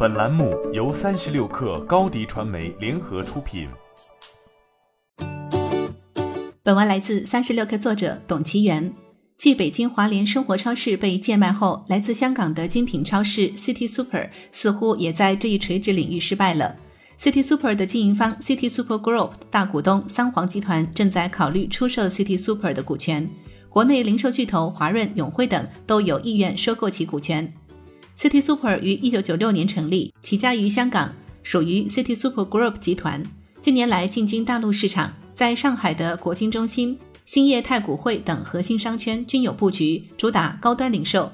本栏目由三十六氪高低传媒联合出品。本文来自三十六氪作者董其元。继北京华联生活超市被贱卖后，来自香港的精品超市 City Super 似乎也在这一垂直领域失败了。City Super 的经营方 City Super Group 大股东三皇集团正在考虑出售 City Super 的股权，国内零售巨头华润、永辉等都有意愿收购其股权。City Super 于一九九六年成立，起家于香港，属于 City Super Group 集团。近年来进军大陆市场，在上海的国金中心。兴业太古汇等核心商圈均有布局，主打高端零售。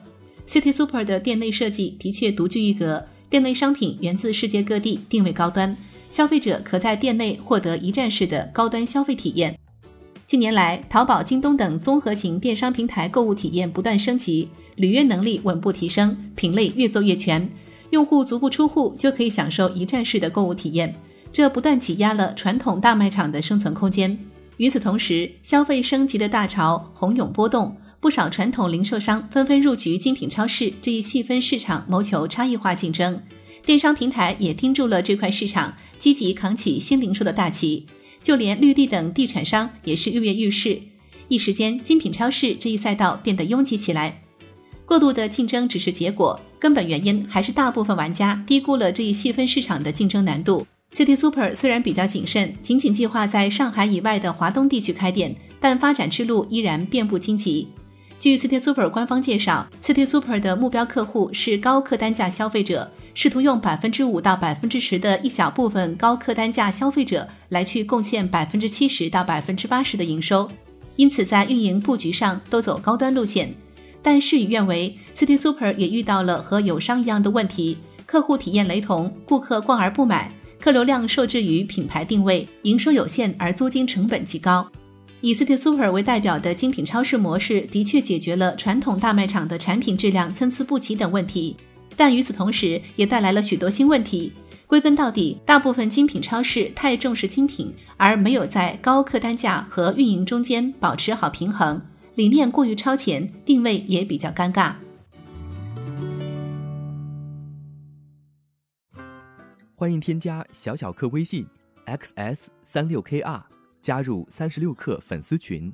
City Super 的店内设计的确独具一格，店内商品源自世界各地，定位高端，消费者可在店内获得一站式的高端消费体验。近年来，淘宝、京东等综合型电商平台购物体验不断升级，履约能力稳步提升，品类越做越全，用户足不出户就可以享受一站式的购物体验，这不断挤压了传统大卖场的生存空间。与此同时，消费升级的大潮洪涌波动，不少传统零售商纷纷入局精品超市这一细分市场，谋求差异化竞争。电商平台也盯住了这块市场，积极扛起新零售的大旗。就连绿地等地产商也是跃跃欲试。一时间，精品超市这一赛道变得拥挤起来。过度的竞争只是结果，根本原因还是大部分玩家低估了这一细分市场的竞争难度。City Super 虽然比较谨慎，仅仅计划在上海以外的华东地区开店，但发展之路依然遍布荆棘。据 City Super 官方介绍，City Super 的目标客户是高客单价消费者，试图用百分之五到百分之十的一小部分高客单价消费者来去贡献百分之七十到百分之八十的营收，因此在运营布局上都走高端路线。但事与愿违，City Super 也遇到了和友商一样的问题，客户体验雷同，顾客逛而不买。客流量受制于品牌定位，营收有限，而租金成本极高。以 City Super 为代表的精品超市模式，的确解决了传统大卖场的产品质量参差不齐等问题，但与此同时，也带来了许多新问题。归根到底，大部分精品超市太重视精品，而没有在高客单价和运营中间保持好平衡，理念过于超前，定位也比较尴尬。欢迎添加小小客微信，xs 三六 kr，加入三十六氪粉丝群。